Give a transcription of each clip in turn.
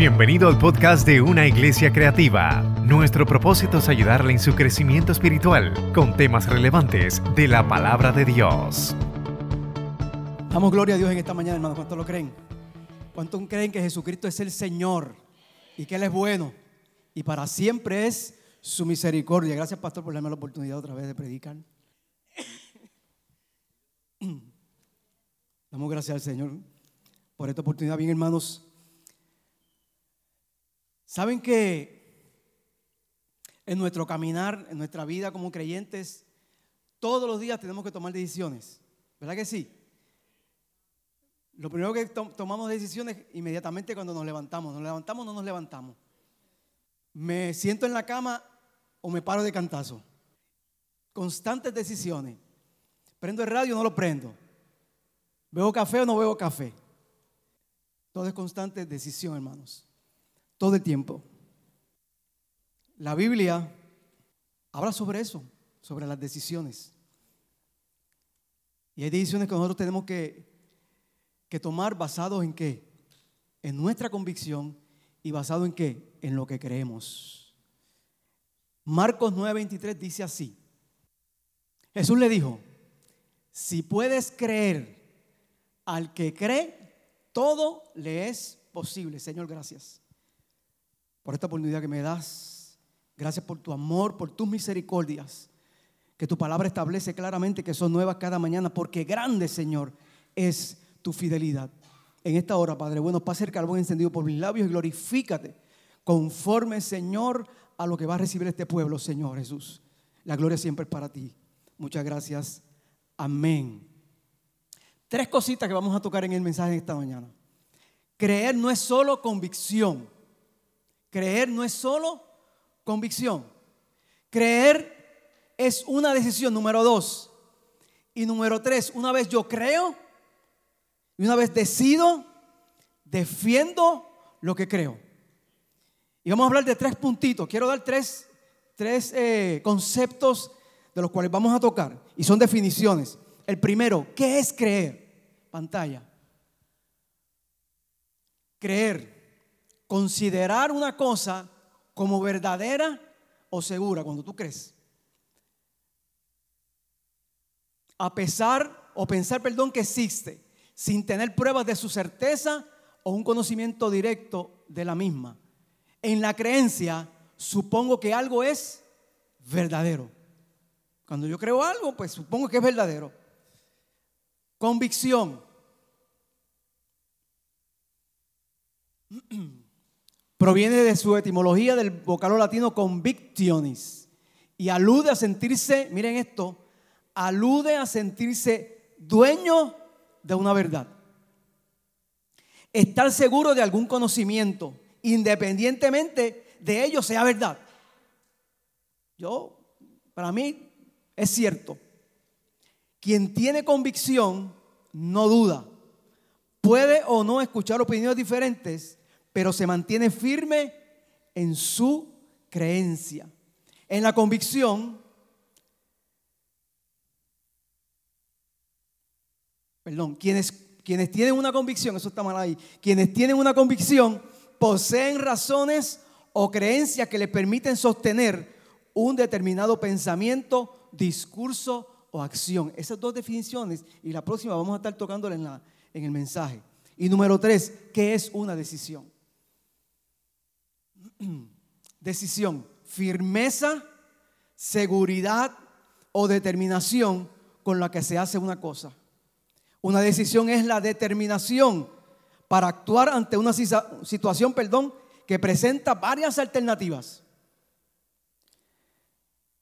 Bienvenido al podcast de Una Iglesia Creativa. Nuestro propósito es ayudarle en su crecimiento espiritual con temas relevantes de la palabra de Dios. Damos gloria a Dios en esta mañana, hermanos. ¿Cuántos lo creen? ¿Cuántos creen que Jesucristo es el Señor y que Él es bueno y para siempre es su misericordia? Gracias, pastor, por darme la oportunidad otra vez de predicar. Damos gracias al Señor por esta oportunidad. Bien, hermanos, saben que en nuestro caminar, en nuestra vida como creyentes, todos los días tenemos que tomar decisiones. ¿Verdad que sí? Lo primero que tomamos decisiones inmediatamente cuando nos levantamos. Nos levantamos o no nos levantamos. Me siento en la cama o me paro de cantazo. Constantes decisiones. Prendo el radio o no lo prendo. ¿Bebo café o no bebo café? Todo es constante decisión, hermanos. Todo el tiempo. La Biblia habla sobre eso, sobre las decisiones. Y hay decisiones que nosotros tenemos que, tomar basados en qué? En nuestra convicción y basado en qué? En lo que creemos. Marcos 9:23 dice así. Jesús le dijo, si puedes creer, al que cree, todo le es posible. Señor, gracias por esta oportunidad que me das. Gracias por tu amor, por tus misericordias. Que tu palabra establece claramente que son nuevas cada mañana, porque grande, Señor, es tu fidelidad. En esta hora, Padre, bueno, pase el carbón encendido por mis labios y glorifícate conforme, Señor, a lo que va a recibir este pueblo, Señor Jesús. La gloria siempre es para ti. Muchas gracias. Amén. Tres cositas que vamos a tocar en el mensaje de esta mañana. Creer no es solo convicción. Creer no es solo convicción. Creer es una decisión, número dos. Y número tres, una vez yo creo y una vez decido, defiendo lo que creo. Y vamos a hablar de tres puntitos. Quiero dar tres, tres eh, conceptos de los cuales vamos a tocar. Y son definiciones. El primero, ¿qué es creer? Pantalla. Creer, considerar una cosa como verdadera o segura cuando tú crees. A pesar o pensar, perdón, que existe, sin tener pruebas de su certeza o un conocimiento directo de la misma. En la creencia, supongo que algo es verdadero. Cuando yo creo algo, pues supongo que es verdadero. Convicción. Proviene de su etimología del vocablo latino convictionis y alude a sentirse, miren esto, alude a sentirse dueño de una verdad. Estar seguro de algún conocimiento, independientemente de ello sea verdad. Yo, para mí, es cierto. Quien tiene convicción no duda. Puede o no escuchar opiniones diferentes, pero se mantiene firme en su creencia. En la convicción, perdón, quienes, quienes tienen una convicción, eso está mal ahí, quienes tienen una convicción poseen razones o creencias que les permiten sostener un determinado pensamiento, discurso o acción. Esas dos definiciones y la próxima vamos a estar tocándola en, la, en el mensaje. Y número tres, ¿qué es una decisión? decisión, firmeza, seguridad o determinación con la que se hace una cosa. Una decisión es la determinación para actuar ante una situación, perdón, que presenta varias alternativas.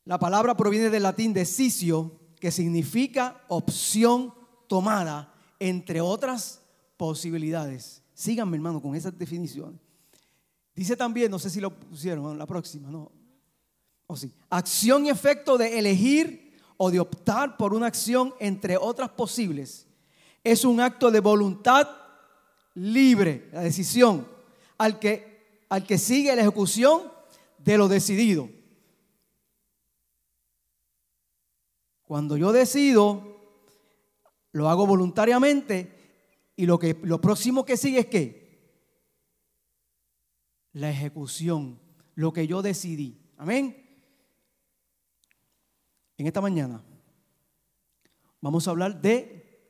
La palabra proviene del latín decisio, que significa opción tomada, entre otras posibilidades. Síganme, hermano, con esa definición. Dice también, no sé si lo pusieron, la próxima, no. O sí. Acción y efecto de elegir o de optar por una acción entre otras posibles. Es un acto de voluntad libre, la decisión, al que, al que sigue la ejecución de lo decidido. Cuando yo decido, lo hago voluntariamente y lo, que, lo próximo que sigue es qué? La ejecución, lo que yo decidí. Amén. En esta mañana vamos a hablar de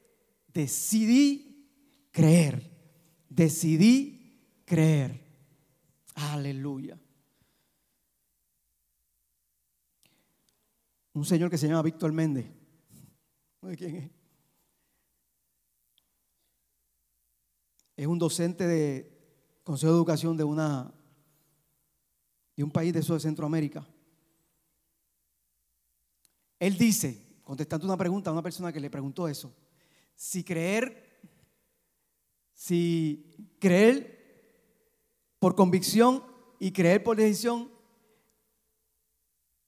decidí creer. Decidí creer. Aleluya. Un señor que se llama Víctor Méndez. ¿De quién es? Es un docente de Consejo de Educación de una de un país de eso de Centroamérica. Él dice, contestando una pregunta a una persona que le preguntó eso, si creer, si creer por convicción y creer por decisión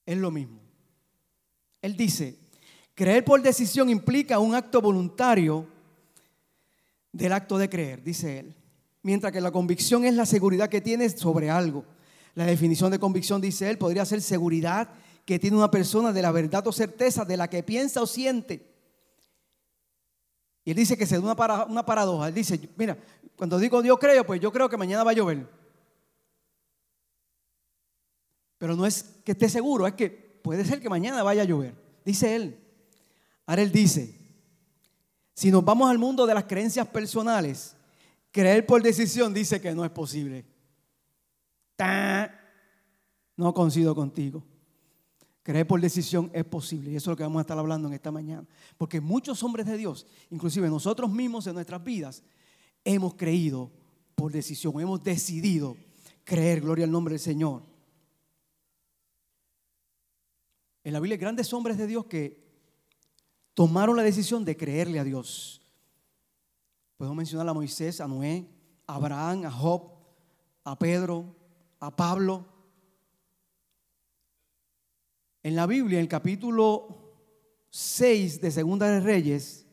es lo mismo. Él dice, creer por decisión implica un acto voluntario del acto de creer, dice él. Mientras que la convicción es la seguridad que tienes sobre algo. La definición de convicción, dice él, podría ser seguridad que tiene una persona de la verdad o certeza de la que piensa o siente. Y él dice que se da una, una paradoja. Él dice, mira, cuando digo yo creo, pues yo creo que mañana va a llover. Pero no es que esté seguro, es que puede ser que mañana vaya a llover. Dice él. Ahora él dice, si nos vamos al mundo de las creencias personales, creer por decisión dice que no es posible. No coincido contigo. Creer por decisión es posible y eso es lo que vamos a estar hablando en esta mañana. Porque muchos hombres de Dios, inclusive nosotros mismos en nuestras vidas, hemos creído por decisión, hemos decidido creer, gloria al nombre del Señor. En la Biblia hay grandes hombres de Dios que tomaron la decisión de creerle a Dios. Podemos mencionar a Moisés, a Noé, a Abraham, a Job, a Pedro, a Pablo. En la Biblia, en el capítulo 6 de Segunda de Reyes,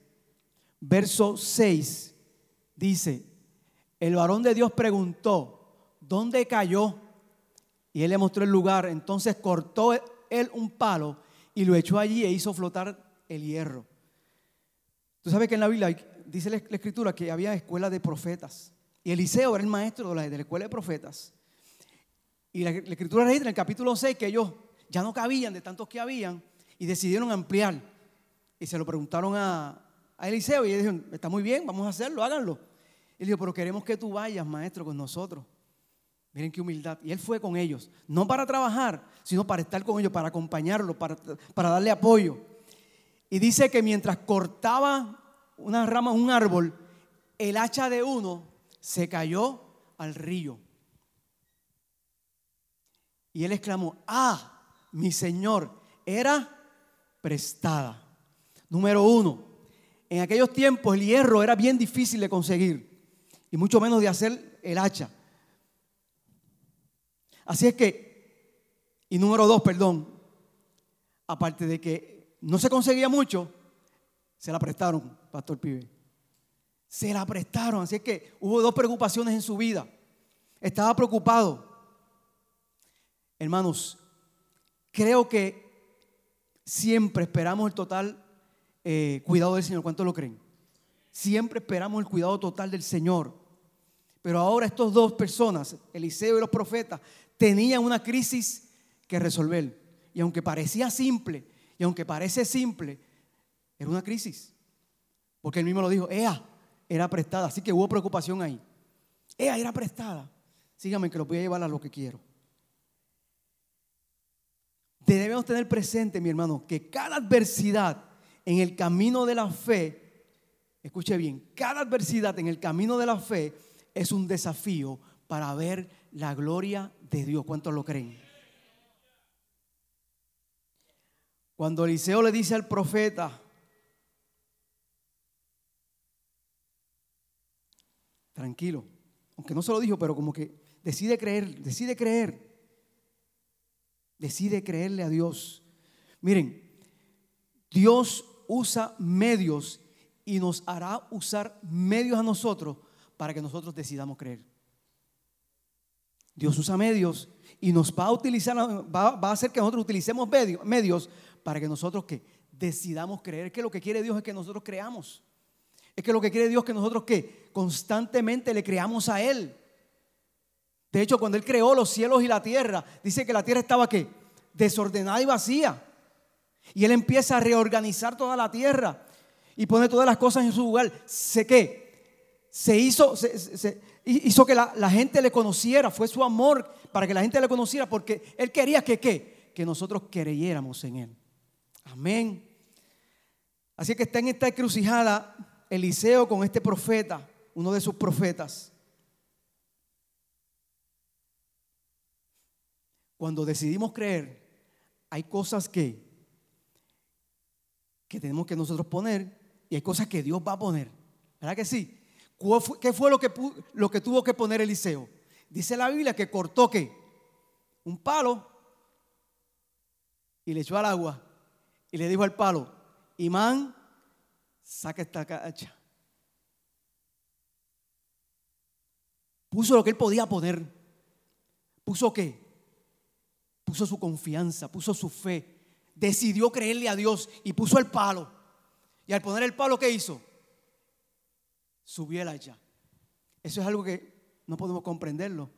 verso 6, dice, el varón de Dios preguntó, ¿dónde cayó? Y él le mostró el lugar, entonces cortó él un palo y lo echó allí e hizo flotar el hierro. Tú sabes que en la Biblia dice la escritura que había escuela de profetas. Y Eliseo era el maestro de la, de la escuela de profetas. Y la, escritura dice en el capítulo 6 que ellos ya no cabían de tantos que habían y decidieron ampliar. Y se lo preguntaron a, Eliseo y ellos dijeron, está muy bien, vamos a hacerlo, háganlo. Y él dijo, pero queremos que tú vayas, maestro, con nosotros. Miren qué humildad. Y él fue con ellos, no para trabajar, sino para estar con ellos, para acompañarlos, para, para darle apoyo. Y dice que mientras cortaba una rama, un árbol, el hacha de uno se cayó al río. Y él exclamó, ah, mi Señor, era prestada. Número uno, en aquellos tiempos el hierro era bien difícil de conseguir y mucho menos de hacer el hacha. Así es que, y número dos, perdón, aparte de que no se conseguía mucho, se la prestaron, Pastor Pibe. Se la prestaron, así es que hubo dos preocupaciones en su vida. Estaba preocupado. Hermanos, creo que siempre esperamos el total eh, cuidado del Señor. ¿Cuántos lo creen? Siempre esperamos el cuidado total del Señor. Pero ahora estas dos personas, Eliseo y los profetas, tenían una crisis que resolver. Y aunque parecía simple, y aunque parece simple, era una crisis. Porque él mismo lo dijo, ea, era prestada. Así que hubo preocupación ahí. Ea, era prestada. Síganme que lo voy a llevar a lo que quiero. Debemos tener presente, mi hermano, que cada adversidad en el camino de la fe, escuche bien, cada adversidad en el camino de la fe es un desafío para ver la gloria de Dios. ¿Cuántos lo creen? Cuando Eliseo le dice al profeta, tranquilo, aunque no se lo dijo, pero como que decide creer, decide creer, decide creerle a Dios. Miren, Dios usa medios y nos hará usar medios a nosotros para que nosotros decidamos creer. Dios usa medios y nos va a utilizar, va, a hacer que nosotros utilicemos medios, para que nosotros que decidamos creer. Que lo que quiere Dios es que nosotros creamos. Es que lo que quiere Dios es que nosotros que constantemente le creamos a Él. De hecho, cuando Él creó los cielos y la tierra, dice que la tierra estaba ¿qué? desordenada y vacía. Y Él empieza a reorganizar toda la tierra y pone todas las cosas en su lugar. Sé que se hizo, se, hizo que la, gente le conociera, fue su amor para que la gente le conociera, porque Él quería que, ¿qué? que nosotros creyéramos en Él. Amén. Así que está en esta encrucijada Eliseo con este profeta, uno de sus profetas. Cuando decidimos creer, hay cosas que, que tenemos que nosotros poner y hay cosas que Dios va a poner. ¿Verdad que sí? ¿Qué fue lo que, lo que tuvo que poner Eliseo? Dice la Biblia que cortó que un palo y le echó al agua y le dijo al palo, Imán, saca esta cacha. Puso lo que él podía poner. ¿Puso qué? Puso su confianza, puso su fe. Decidió creerle a Dios y puso el palo. Y al poner el palo, ¿qué hizo? Subió el hacha. Eso es algo que no podemos comprenderlo.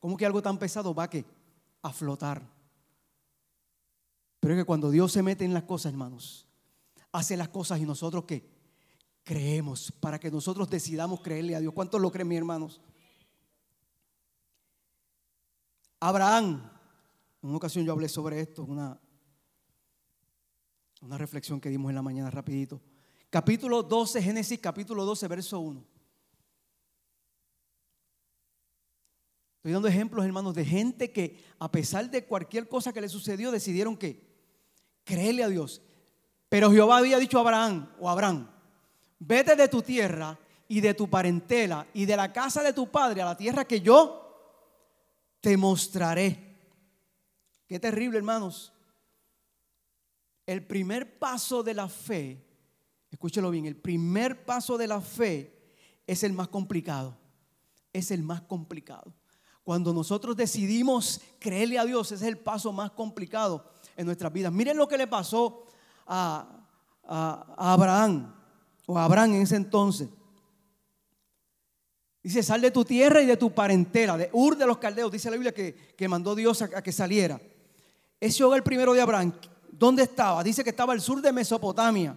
¿Cómo que algo tan pesado va que a flotar? Pero es que cuando Dios se mete en las cosas, hermanos, hace las cosas y nosotros qué? Creemos para que nosotros decidamos creerle a Dios. ¿Cuántos lo creen, mis hermanos? Abraham, en una ocasión yo hablé sobre esto, una, una reflexión que dimos en la mañana rapidito. Capítulo 12, Génesis capítulo 12, verso 1. Estoy dando ejemplos, hermanos, de gente que a pesar de cualquier cosa que le sucedió, decidieron que creerle a Dios. Pero Jehová había dicho a Abraham o a Abraham, vete de tu tierra y de tu parentela y de la casa de tu padre a la tierra que yo te mostraré. Qué terrible, hermanos. El primer paso de la fe Escúchelo bien, el primer paso de la fe es el más complicado. Es el más complicado. Cuando nosotros decidimos creerle a Dios, ese es el paso más complicado en nuestras vidas. Miren lo que le pasó a, Abraham, o a Abraham en ese entonces. Dice, sal de tu tierra y de tu parentela, de Ur de los Caldeos. Dice la Biblia que, que mandó Dios a, a, que saliera. Ese hogar primero de Abraham, ¿dónde estaba? Dice que estaba al sur de Mesopotamia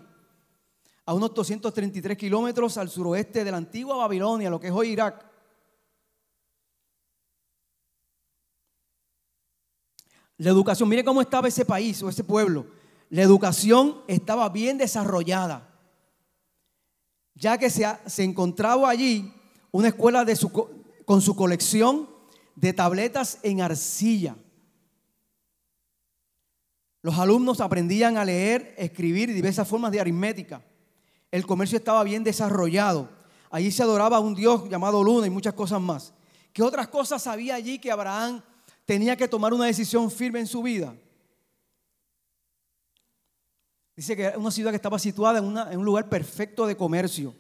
a unos 233 kilómetros al suroeste de la antigua Babilonia, lo que es hoy Irak. La educación, mire cómo estaba ese país o ese pueblo. La educación estaba bien desarrollada, ya que se, encontraba allí una escuela con su colección de tabletas en arcilla. Los alumnos aprendían a leer, escribir y diversas formas de aritmética el comercio estaba bien desarrollado. Allí se adoraba a un Dios llamado Luna y muchas cosas más. ¿Qué otras cosas había allí que Abraham tenía que tomar una decisión firme en su vida? Dice que era una ciudad que estaba situada en, en un lugar perfecto de comercio,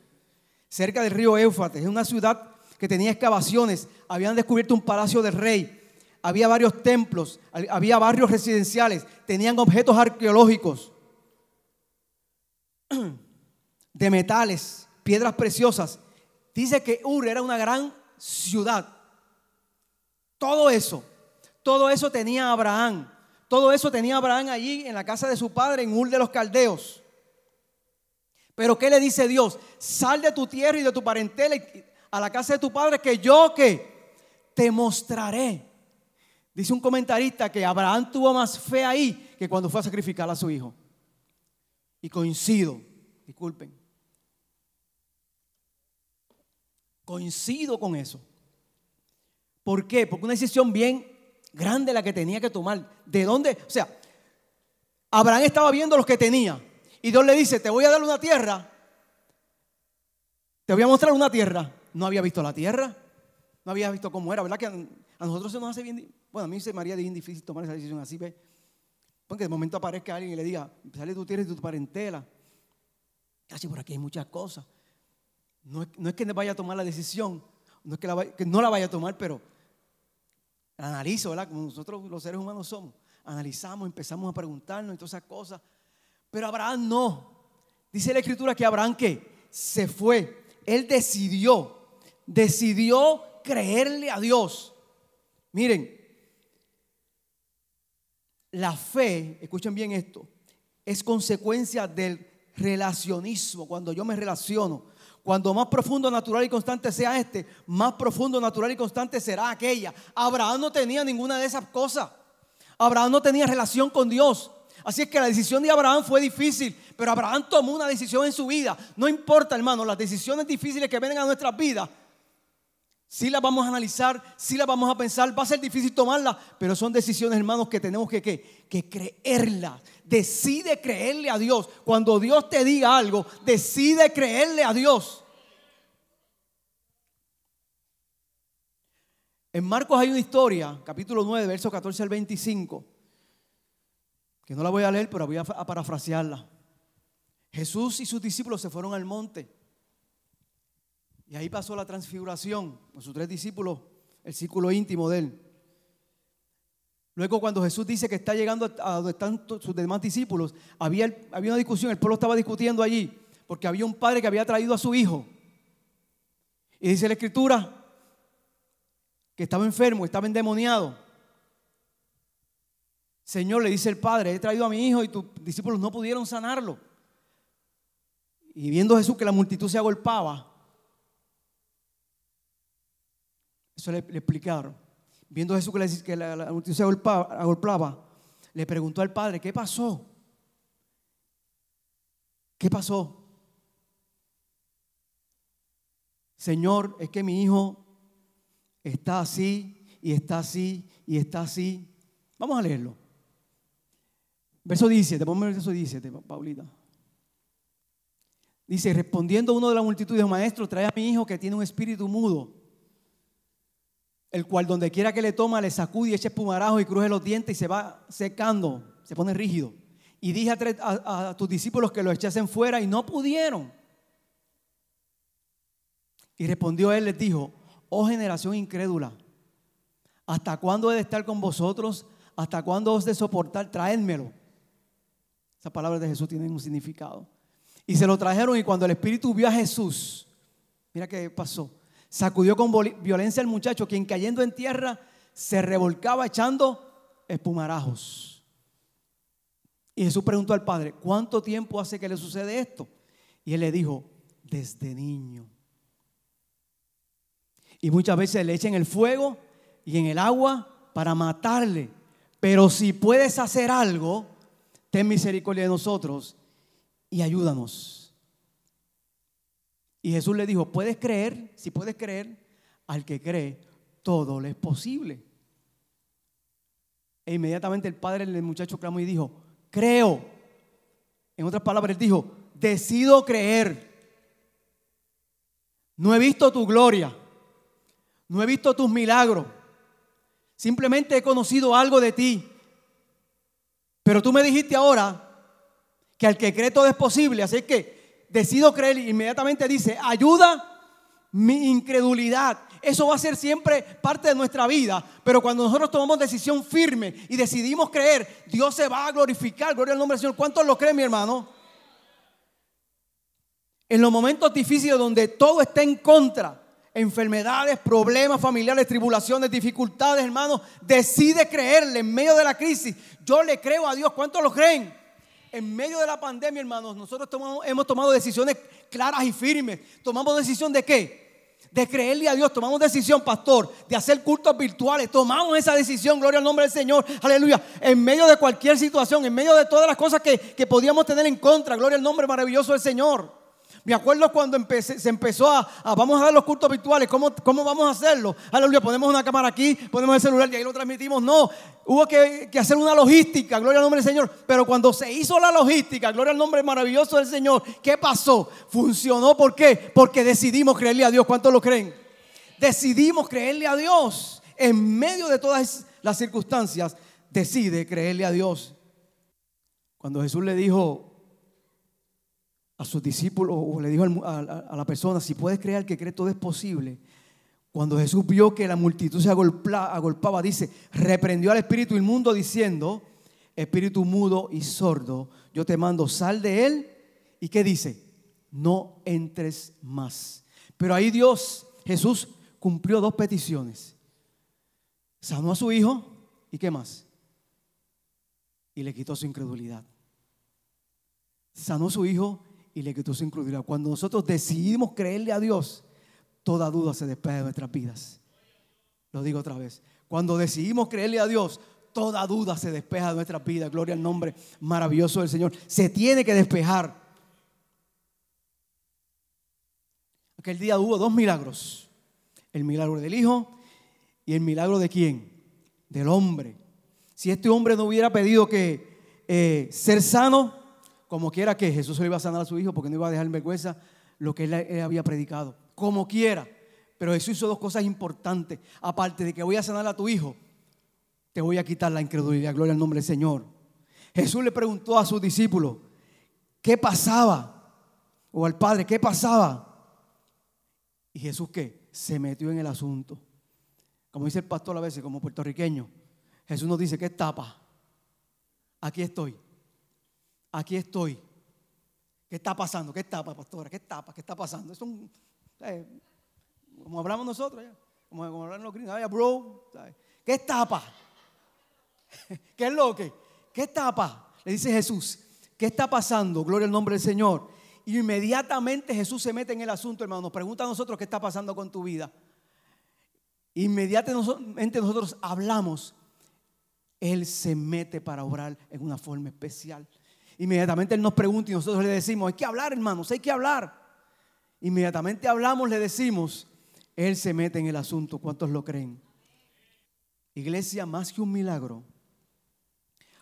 cerca del río Éufrates. Es una ciudad que tenía excavaciones, habían descubierto un palacio del rey, había varios templos, había barrios residenciales, tenían objetos arqueológicos. de metales, piedras preciosas. Dice que Ur era una gran ciudad. Todo eso, todo eso tenía Abraham. Todo eso tenía Abraham allí en la casa de su padre, en Ur de los Caldeos. Pero ¿qué le dice Dios? Sal de tu tierra y de tu parentela a la casa de tu padre que yo que te mostraré. Dice un comentarista que Abraham tuvo más fe ahí que cuando fue a sacrificar a su hijo. Y coincido, disculpen. Coincido con eso. ¿Por qué? Porque una decisión bien grande la que tenía que tomar. ¿De dónde? O sea, Abraham estaba viendo los que tenía. Y Dios le dice, te voy a dar una tierra. Te voy a mostrar una tierra. No había visto la tierra. No había visto cómo era. ¿Verdad que a nosotros se nos hace bien... Bueno, a mí se me haría bien difícil tomar esa decisión así, ¿ves? Porque de momento aparezca alguien y le diga, sale tierra y tu parentela. Casi por aquí hay muchas cosas. No es, que vaya a tomar la decisión, no es que, no la vaya a tomar, pero analizo, ¿verdad? Como nosotros los seres humanos somos. Analizamos, empezamos a preguntarnos y todas esas cosas. Pero Abraham no. Dice la escritura que Abraham que se fue. Él decidió, decidió creerle a Dios. Miren, la fe, escuchen bien esto, es consecuencia del relacionismo, cuando yo me relaciono. Cuando más profundo, natural y constante sea este, más profundo, natural y constante será aquella. Abraham no tenía ninguna de esas cosas. Abraham no tenía relación con Dios. Así es que la decisión de Abraham fue difícil, pero Abraham tomó una decisión en su vida. No importa, hermano, las decisiones difíciles que vengan a nuestras vidas, sí las vamos a analizar, sí las vamos a pensar, va a ser difícil tomarlas, pero son decisiones, hermanos, que tenemos que, que, que creerlas. Decide creerle a Dios. Cuando Dios te diga algo, decide creerle a Dios. En Marcos hay una historia, capítulo 9, verso 14 al 25 que no la voy a leer, pero voy a, parafrasearla. Jesús y sus discípulos se fueron al monte. Y ahí pasó la transfiguración con sus tres discípulos, el círculo íntimo de él. Luego cuando Jesús dice que está llegando a donde están sus demás discípulos, había, había una discusión, el pueblo estaba discutiendo allí, porque había un padre que había traído a su hijo. Y dice la escritura que estaba enfermo, estaba endemoniado. Señor, le dice el padre, he traído a mi hijo y tus discípulos no pudieron sanarlo. Y viendo Jesús que la multitud se agolpaba, eso le, explicaron. Viendo Jesús que, la, multitud se agolpaba, le preguntó al padre, ¿qué pasó? ¿Qué pasó? Señor, es que mi hijo está así y está así y está así. Vamos a leerlo. Verso 17, ponme el verso 17, Paulita. Dice, respondiendo uno de la multitud, dijo, maestro, trae a mi hijo que tiene un espíritu mudo, el cual donde quiera que le toma, le sacude y echa espumarajo y cruje los dientes y se va secando, se pone rígido. Y dije a, tus discípulos que lo echasen fuera y no pudieron. Y respondió él, les dijo, oh generación incrédula, ¿hasta cuándo he de estar con vosotros? ¿Hasta cuándo os de soportar? Traédmelo. Esas palabras de Jesús tienen un significado. Y se lo trajeron y cuando el Espíritu vio a Jesús, mira qué pasó. Sacudió con violencia al muchacho, quien cayendo en tierra se revolcaba echando espumarajos. Y Jesús preguntó al Padre, ¿cuánto tiempo hace que le sucede esto? Y él le dijo, desde niño. Y muchas veces le echan el fuego y en el agua para matarle. Pero si puedes hacer algo, ten misericordia de nosotros y ayúdanos. Y Jesús le dijo, puedes creer, si puedes creer, al que cree, todo le es posible. E inmediatamente el padre del muchacho clamó y dijo, creo. En otras palabras, él dijo, decido creer. No he visto tu gloria, no he visto tus milagros, simplemente he conocido algo de ti. Pero tú me dijiste ahora que al que cree todo es posible, así que decido creer inmediatamente dice, ayuda mi incredulidad. Eso va a ser siempre parte de nuestra vida, pero cuando nosotros tomamos decisión firme y decidimos creer, Dios se va a glorificar. Gloria al nombre del Señor. ¿Cuántos lo creen, mi hermano? En los momentos difíciles donde todo está en contra, enfermedades, problemas familiares, tribulaciones, dificultades, hermanos, decide creerle en medio de la crisis. Yo le creo a Dios. ¿Cuántos lo creen? En medio de la pandemia, hermanos, nosotros hemos tomado decisiones claras y firmes. ¿Tomamos decisión de qué? De creerle a Dios. Tomamos decisión, pastor, de hacer cultos virtuales. Tomamos esa decisión, gloria al nombre del Señor. Aleluya. En medio de cualquier situación, en medio de todas las cosas que, que podíamos tener en contra. Gloria al nombre maravilloso del Señor. Me acuerdo cuando se empezó a, vamos a dar los cultos virtuales, ¿cómo, ¿cómo vamos a hacerlo? Aleluya, ponemos una cámara aquí, ponemos el celular y ahí lo transmitimos. No, hubo que, hacer una logística, gloria al nombre del Señor. Pero cuando se hizo la logística, gloria al nombre maravilloso del Señor, ¿qué pasó? Funcionó, ¿por qué? Porque decidimos creerle a Dios. ¿Cuántos lo creen? Decidimos creerle a Dios. En medio de todas las circunstancias, decide creerle a Dios. Cuando Jesús le dijo, a sus discípulos o le dijo a, la persona, si puedes creer que cree todo es posible. Cuando Jesús vio que la multitud se agolpaba, dice, reprendió al espíritu inmundo diciendo, espíritu mudo y sordo, yo te mando, sal de él. ¿Y qué dice? No entres más. Pero ahí Dios, Jesús, cumplió dos peticiones. Sanó a su hijo y qué más? Y le quitó su incredulidad. Sanó a su hijo y le quitó su incredulidad. Cuando nosotros decidimos creerle a Dios, toda duda se despeja de nuestras vidas. Lo digo otra vez. Cuando decidimos creerle a Dios, toda duda se despeja de nuestras vidas. Gloria al nombre maravilloso del Señor. Se tiene que despejar. Aquel día hubo dos milagros. El milagro del Hijo y el milagro de quién? Del hombre. Si este hombre no hubiera pedido que eh, ser sano, como quiera que Jesús se le iba a sanar a su hijo porque no iba a dejar en vergüenza lo que él había predicado. Como quiera. Pero Jesús hizo dos cosas importantes. Aparte de que voy a sanar a tu hijo, te voy a quitar la incredulidad. Gloria al nombre del Señor. Jesús le preguntó a sus discípulos, ¿qué pasaba? O al Padre, ¿qué pasaba? Y Jesús qué? Se metió en el asunto. Como dice el pastor a veces, como puertorriqueño. Jesús nos dice, ¿qué tapa? Aquí estoy. Aquí estoy. ¿Qué está pasando? ¿Qué tapa, pastora? ¿Qué tapa? ¿Qué está pasando? Es un, eh, como hablamos nosotros, como, como hablan los gringos, bro, ¿qué tapa? ¿Qué es lo que? ¿Qué tapa? Le dice Jesús, ¿qué está pasando? Gloria al nombre del Señor. Inmediatamente Jesús se mete en el asunto, hermano. Nos pregunta a nosotros qué está pasando con tu vida. Inmediatamente nosotros hablamos. Él se mete para obrar en una forma especial. Inmediatamente Él nos pregunta y nosotros le decimos, hay que hablar, hermanos, hay que hablar. Inmediatamente hablamos, le decimos, él se mete en el asunto. ¿Cuántos lo creen? Iglesia, más que un milagro,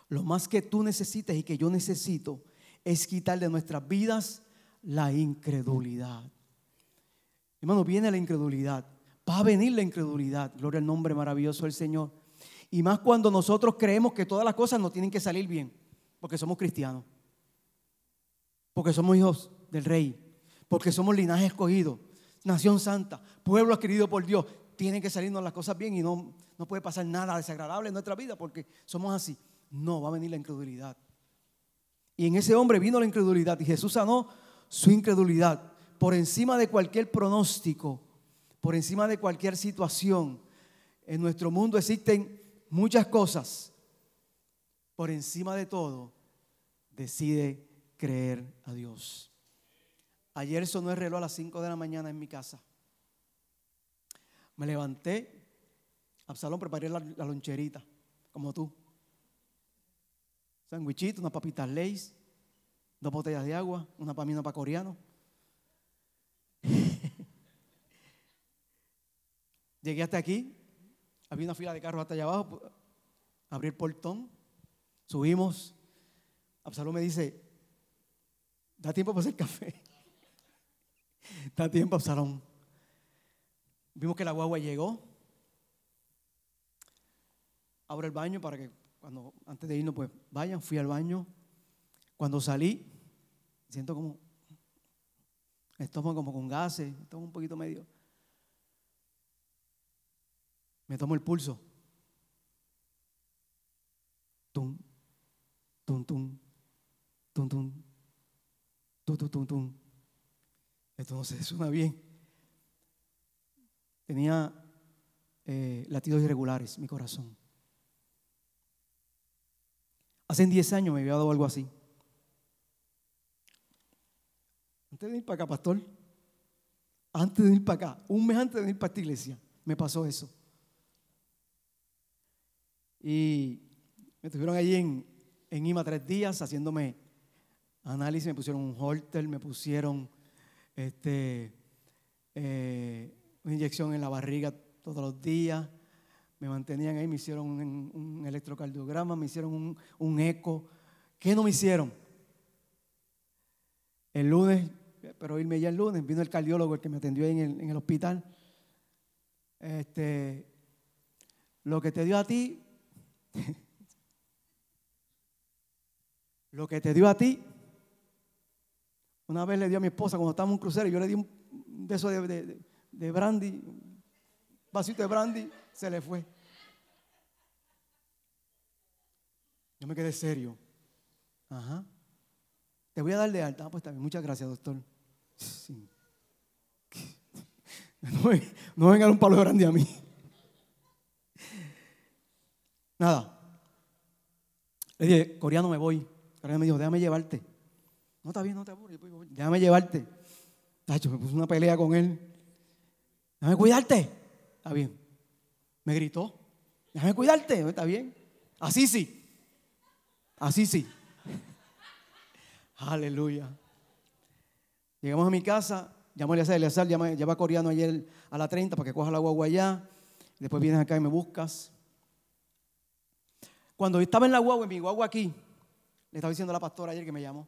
lo más que tú necesitas y que yo necesito es quitar de nuestras vidas la incredulidad. Hermano, viene la incredulidad. Va a venir la incredulidad. Gloria al nombre maravilloso del Señor. Y más cuando nosotros creemos que todas las cosas no tienen que salir bien, porque somos cristianos, porque somos hijos del rey, porque somos linaje escogido, nación santa, pueblo adquirido por Dios. Tienen que salirnos las cosas bien y no, no puede pasar nada desagradable en nuestra vida porque somos así. No, va a venir la incredulidad. Y en ese hombre vino la incredulidad y Jesús sanó su incredulidad por encima de cualquier pronóstico, por encima de cualquier situación. En nuestro mundo existen muchas cosas. Por encima de todo, decide creer a Dios. Ayer sonó el reloj a las 5 de la mañana en mi casa. Me levanté, Absalón preparé la, loncherita, como tú. Sandwichito, unas papitas leis, dos botellas de agua, una pamina para coreano. Llegué hasta aquí, había una fila de carros hasta allá abajo, abrí el portón, subimos. Absalón me dice, da tiempo para hacer café. Está tiempo, Absalón. Vimos que la guagua llegó. Abro el baño para que cuando antes de irnos, pues vayan. Fui al baño. Cuando salí, siento como estómago como con gases, tomo un poquito medio. Me tomo el pulso. Tum, tum, tum, tum, tum, tum, tum, tum, tum. Entonces, suena bien. Tenía eh, latidos irregulares mi corazón. Hace 10 años me había dado algo así. Antes de venir para acá, pastor, antes de venir para acá, un mes antes de venir para esta iglesia, me pasó eso. Y me estuvieron allí en, en IMA tres días haciéndome análisis, me pusieron un holter, me pusieron este, eh, una inyección en la barriga todos los días. Me mantenían ahí, me hicieron un, electrocardiograma, me hicieron un, eco. ¿Qué no me hicieron? El lunes, pero irme ya el lunes, vino el cardiólogo el que me atendió ahí en el, en el hospital. Este, lo que te dio a ti, lo que te dio a ti, una vez le dio a mi esposa cuando estábamos en un crucero yo le di un de eso de, brandy, un vasito de brandy, se le fue. Yo me quedé serio. Ajá. Te voy a dar de alta. Ah, pues también. Muchas gracias, doctor. No, no vengan un palo de brandy a mí. Nada. Le dije, coreano me voy. Coreano me dijo, déjame llevarte. No está bien, no te apures, déjame llevarte. Tacho, me puse una pelea con él. Déjame cuidarte. Está bien. Me gritó. Déjame cuidarte. Está bien. Así sí. Así sí. Aleluya. Llegamos a mi casa. Llamo a Eleazar. Eleazar llama, lleva coreano ayer a la 30 para que coja la guagua allá. Después vienes acá y me buscas. Cuando estaba en la guagua, en mi guagua aquí, le estaba diciendo a la pastora ayer que me llamó.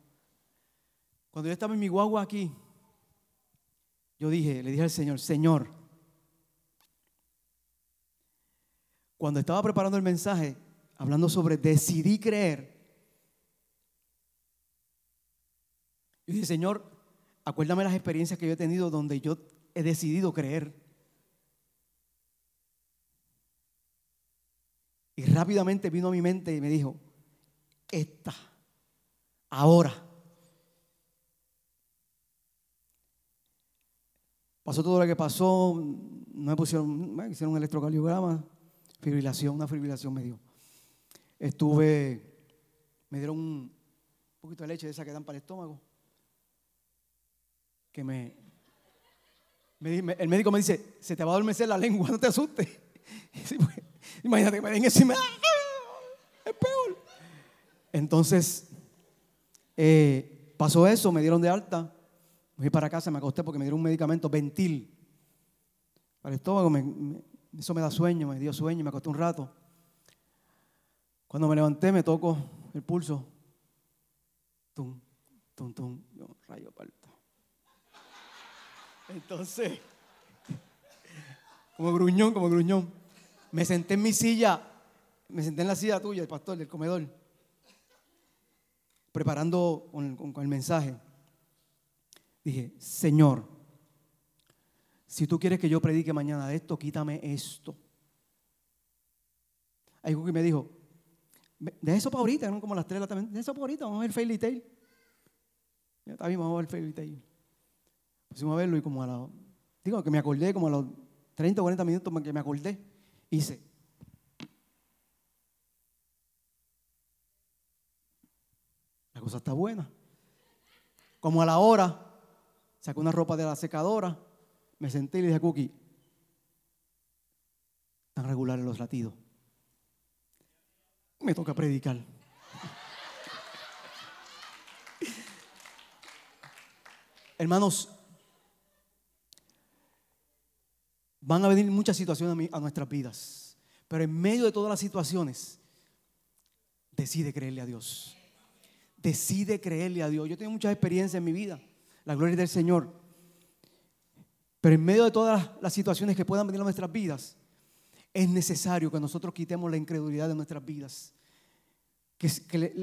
Cuando yo estaba en mi guagua aquí, yo dije, le dije al Señor, Señor, cuando estaba preparando el mensaje, hablando sobre decidí creer, yo dije, Señor, acuérdame las experiencias que yo he tenido donde yo he decidido creer. Y rápidamente vino a mi mente y me dijo, esta, ahora. Pasó todo lo que pasó, no me pusieron, me hicieron un electrocardiograma, fibrilación, una fibrilación me dio. Estuve, me dieron un poquito de leche de esa que dan para el estómago, que me, el médico me dice, se te va a adormecer la lengua, no te asustes. Imagínate que me den encima. Es peor. Entonces, eh, pasó eso, me dieron de alta. Me fui para casa, me acosté porque me dieron un medicamento, ventil. Para el estómago, eso me da sueño, me dio sueño, me acosté un rato. Cuando me levanté, me tocó el pulso. Tum, tum, tum. rayo parto. Entonces, como gruñón, como gruñón. Me senté en mi silla, me senté en la silla tuya, el pastor, del comedor, preparando con, el mensaje. Dije, Señor, si tú quieres que yo predique mañana de esto, quítame esto. Hay algo que me dijo, de eso para ahorita, como las tres también, de eso para ahorita, vamos a ver Fairy Tail. Ya está bien, vamos a ver Fairy Tail. Pusimos a verlo y como a la, digo que me acordé, como a los 30 o 40 minutos que me acordé hice. Está buena. Como a la hora, saqué una ropa de la secadora, me senté y le dije a Cookie, tan regulares los latidos. Me toca predicar. Hermanos, Van a venir muchas situaciones a nuestras vidas. Pero en medio de todas las situaciones, decide creerle a Dios. Decide creerle a Dios. Yo tengo muchas experiencias en mi vida. La gloria del Señor. Pero en medio de todas las situaciones que puedan venir a nuestras vidas, es necesario que nosotros quitemos la incredulidad de nuestras vidas. Que,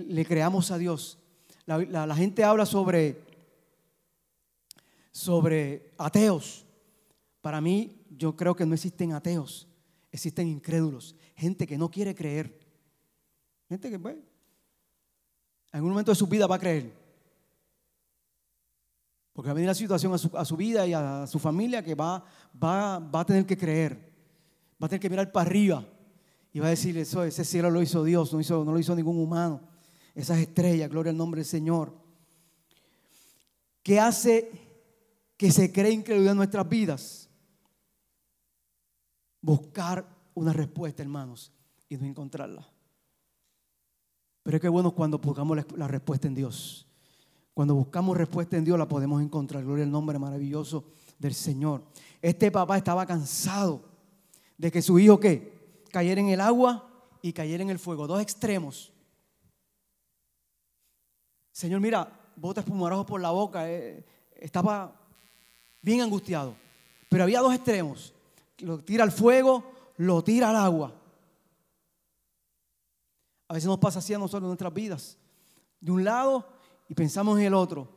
le, creamos a Dios. La, la gente habla sobre, sobre ateos. Para mí, yo creo que no existen ateos, existen incrédulos, gente que no quiere creer. Gente que, pues, en algún momento de su vida va a creer. Porque va a venir la situación a su, vida y a su familia que va, va, va, a tener que creer. Va a tener que mirar para arriba. Y va a decir, eso, ese cielo lo hizo Dios, no, hizo, no lo hizo ningún humano. Esas estrellas, gloria al nombre del Señor. ¿Qué hace que se cree incredulidad en nuestras vidas? buscar una respuesta, hermanos, y no encontrarla. Pero es que bueno cuando buscamos la respuesta en Dios. Cuando buscamos respuesta en Dios la podemos encontrar. Gloria al nombre maravilloso del Señor. Este papá estaba cansado de que su hijo ¿qué? cayera en el agua y cayera en el fuego. Dos extremos. Señor, mira, bota espumarajo por la boca. Eh, estaba bien angustiado. Pero había dos extremos lo tira al fuego, lo tira al agua. A veces nos pasa así a nosotros en nuestras vidas. De un lado y pensamos en el otro.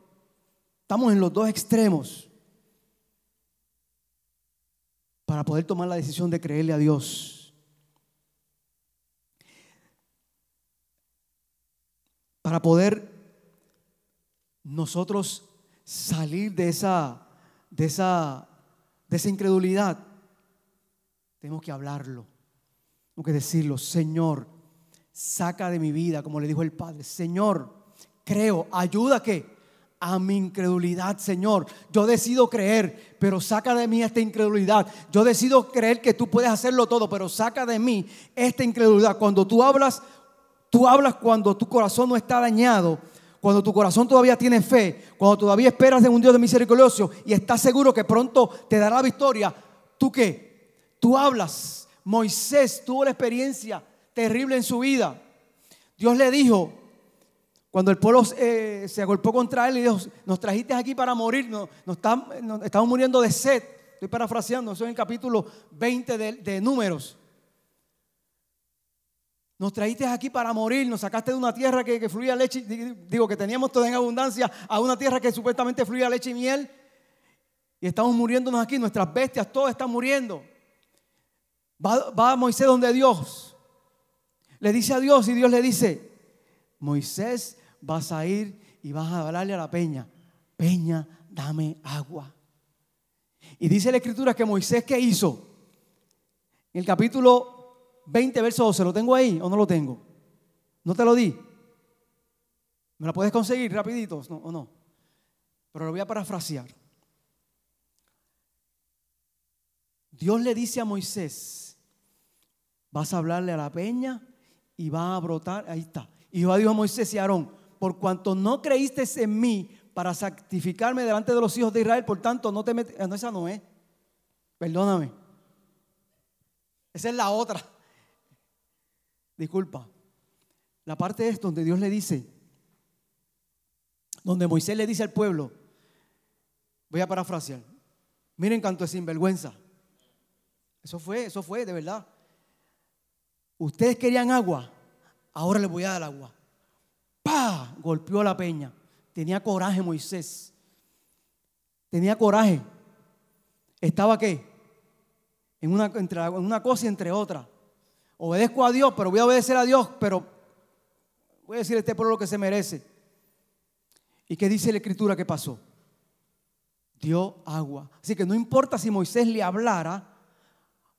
Estamos en los dos extremos para poder tomar la decisión de creerle a Dios. Para poder nosotros salir de esa, de esa, de esa incredulidad tenemos que hablarlo. Tenemos que decirlo, Señor, saca de mi vida, como le dijo el Padre, Señor, creo, ayuda que a mi incredulidad, Señor. Yo decido creer, pero saca de mí esta incredulidad. Yo decido creer que tú puedes hacerlo todo, pero saca de mí esta incredulidad. Cuando tú hablas, tú hablas cuando tu corazón no está dañado, cuando tu corazón todavía tiene fe, cuando todavía esperas de un Dios de misericordioso y estás seguro que pronto te dará victoria. ¿Tú qué? Tú hablas. Moisés tuvo la experiencia terrible en su vida. Dios le dijo, cuando el pueblo eh, se agolpó contra él y dijo, nos trajiste aquí para morir, nos, estamos muriendo de sed. Estoy parafraseando, eso es en el capítulo 20 de, Números. Nos trajiste aquí para morir, nos sacaste de una tierra que, fluía leche, digo que teníamos todo en abundancia, a una tierra que supuestamente fluía leche y miel. Y estamos muriéndonos aquí, nuestras bestias, todas están muriendo. Va, va Moisés donde Dios. Le dice a Dios y Dios le dice, Moisés, vas a ir y vas a hablarle a la peña, peña, dame agua. Y dice la escritura que Moisés, ¿qué hizo? En el capítulo 20, verso 12, ¿lo tengo ahí o no lo tengo? ¿No te lo di? ¿Me la puedes conseguir rapidito o no? Pero lo voy a parafrasear. Dios le dice a Moisés, vas a hablarle a la peña y va a brotar, ahí está. Y Jehová dijo a Moisés y a Aarón, por cuanto no creíste en mí para sacrificarme delante de los hijos de Israel, por tanto no te metes, ah, no esa no es, perdóname, esa es la otra, disculpa, la parte es donde Dios le dice, donde Moisés le dice al pueblo, voy a parafrasear, miren canto de sinvergüenza, eso fue, eso fue, de verdad, ustedes querían agua, ahora les voy a dar agua. ¡Pah! Golpeó la peña. Tenía coraje Moisés. Tenía coraje. ¿Estaba qué? En una, entre, en una cosa y entre otra. Obedezco a Dios, pero voy a obedecer a Dios, pero voy a decir a este pueblo lo que se merece. ¿Y qué dice la escritura que pasó? Dio agua. Así que no importa si Moisés le hablara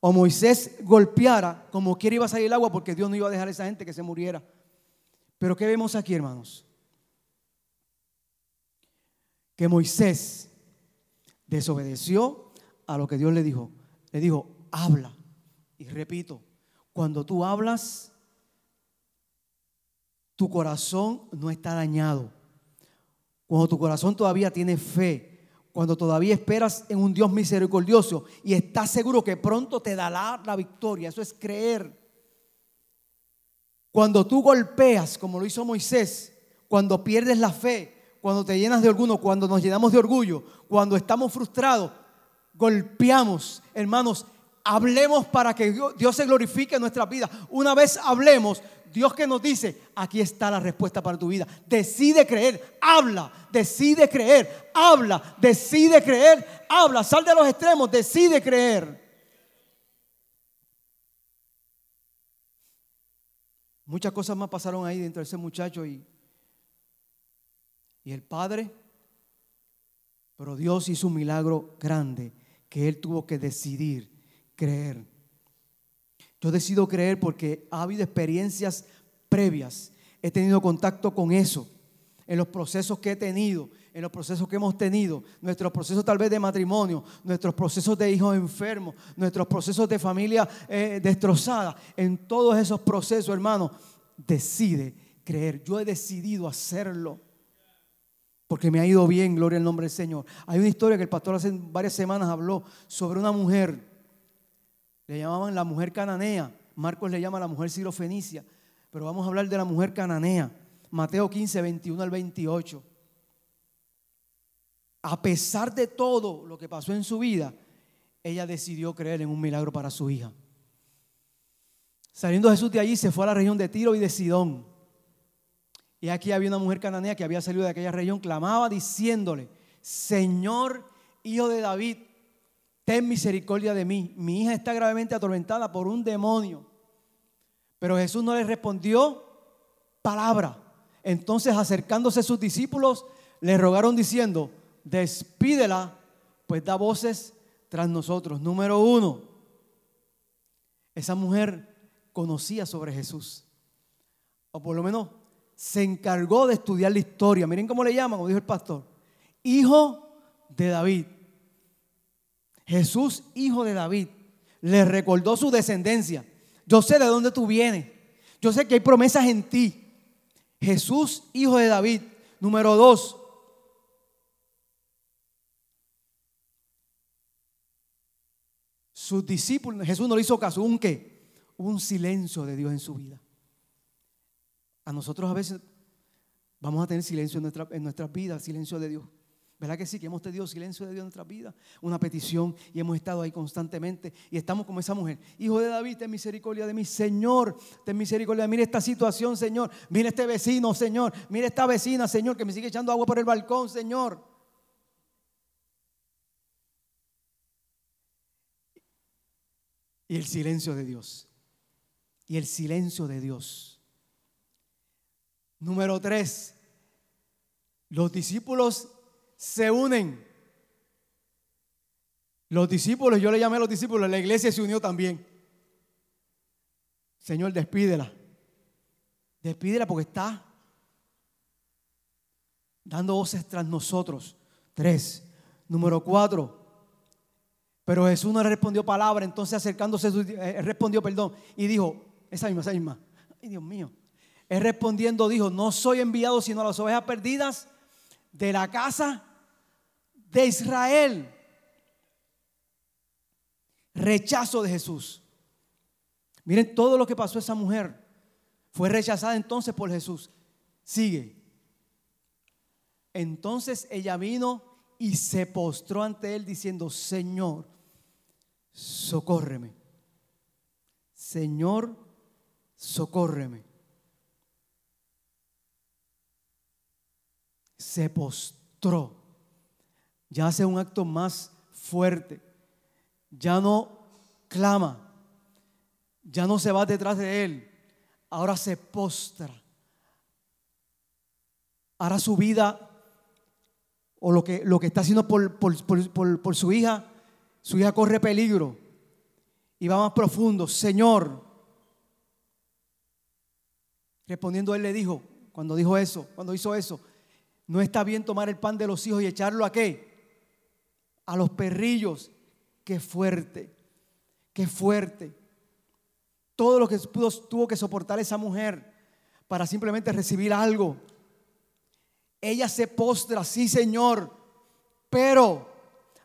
o Moisés golpeara, como quiera iba a salir el agua, porque Dios no iba a dejar a esa gente que se muriera. Pero ¿qué vemos aquí, hermanos? Que Moisés desobedeció a lo que Dios le dijo. Le dijo, habla. Y repito, cuando tú hablas, tu corazón no está dañado. Cuando tu corazón todavía tiene fe, cuando todavía esperas en un Dios misericordioso y estás seguro que pronto te dará la victoria. Eso es creer. Cuando tú golpeas, como lo hizo Moisés, cuando pierdes la fe, cuando te llenas de orgullo, cuando nos llenamos de orgullo, cuando estamos frustrados, golpeamos, hermanos, hablemos para que Dios se glorifique en nuestra vida. Una vez hablemos, Dios que nos dice, aquí está la respuesta para tu vida. Decide creer, habla, decide creer, habla, decide creer, habla, sal de los extremos, decide creer. Muchas cosas más pasaron ahí dentro de ese muchacho y, y el padre, pero Dios hizo un milagro grande que él tuvo que decidir creer. Yo decido creer porque ha habido experiencias previas. He tenido contacto con eso en los procesos que he tenido, en los procesos que hemos tenido, nuestros procesos tal vez de matrimonio, nuestros procesos de hijos enfermos, nuestros procesos de familia eh, destrozada, en todos esos procesos, hermano, decide creer. Yo he decidido hacerlo porque me ha ido bien, gloria al nombre del Señor. Hay una historia que el pastor hace varias semanas habló sobre una mujer, le llamaban la mujer cananea, Marcos le llama la mujer sirofenicia, pero vamos a hablar de la mujer cananea. Mateo 15, 21 al 28. A pesar de todo lo que pasó en su vida, ella decidió creer en un milagro para su hija. Saliendo Jesús de allí, se fue a la región de Tiro y de Sidón. Y aquí había una mujer cananea que había salido de aquella región, clamaba diciéndole, Señor, hijo de David, ten misericordia de mí. Mi hija está gravemente atormentada por un demonio. Pero Jesús no le respondió palabra. Entonces acercándose a sus discípulos, le rogaron diciendo, despídela, pues da voces tras nosotros. Número uno, esa mujer conocía sobre Jesús. o por lo menos se encargó de estudiar la historia. Miren cómo le llaman, como dijo el pastor. Hijo de David. Jesús, hijo de David, le recordó su descendencia. Yo sé de dónde tú vienes. Yo sé que hay promesas en ti. Jesús, hijo de David. Número dos. Sus discípulos, Jesús no le hizo caso. ¿Un qué? Un silencio de Dios en su vida. A nosotros a veces vamos a tener silencio en, nuestra, en nuestras vidas, silencio de Dios. ¿Verdad que sí? Que hemos tenido silencio de Dios en nuestra vida, una petición y hemos estado ahí constantemente y estamos como esa mujer. Hijo de David, ten misericordia de mí, Señor, ten misericordia. Mira esta situación, Señor. Mira este vecino, Señor. Mira esta vecina, Señor, que me sigue echando agua por el balcón, Señor. Y el silencio de Dios. Y el silencio de Dios. Número tres, los discípulos se unen. Los discípulos, yo le llamé a los discípulos, la iglesia se unió también. Señor, despídela. Despídela porque está dando voces tras nosotros. Tres. Número cuatro. Pero Jesús no respondió palabra, entonces acercándose, eh, respondió, perdón, y dijo, esa misma, esa misma. Ay, Dios mío. Él respondiendo dijo, no soy enviado sino a las ovejas perdidas de la casa de Israel. Rechazo de Jesús. Miren todo lo que pasó a esa mujer. Fue rechazada entonces por Jesús. Sigue. Entonces ella vino y se postró ante él diciendo, Señor, socórreme. Señor, socórreme. Se postró ya hace un acto más fuerte, ya no clama, ya no se va detrás de él, ahora se postra. Ahora su vida o lo que, lo que está haciendo por, por, su hija, su hija corre peligro y va más profundo. Señor, respondiendo él le dijo, cuando dijo eso, cuando hizo eso, no está bien tomar el pan de los hijos y echarlo a qué? A los perrillos. Qué fuerte, qué fuerte. Todo lo que tuvo que soportar esa mujer para simplemente recibir algo. Ella se postra, sí Señor, pero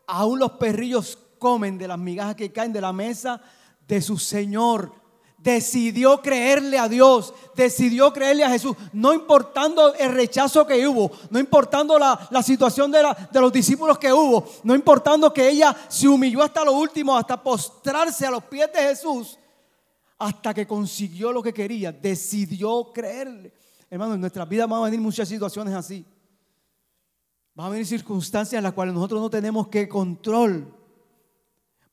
aún los perrillos comen de las migajas que caen de la mesa de su Señor decidió creerle a Dios, decidió creerle a Jesús, no importando el rechazo que hubo, no importando la, situación de, de, los discípulos que hubo, no importando que ella se humilló hasta lo último, hasta postrarse a los pies de Jesús, hasta que consiguió lo que quería, decidió creerle. Hermano, en nuestras vidas van a venir muchas situaciones así. Van a venir circunstancias en las cuales nosotros no tenemos que control.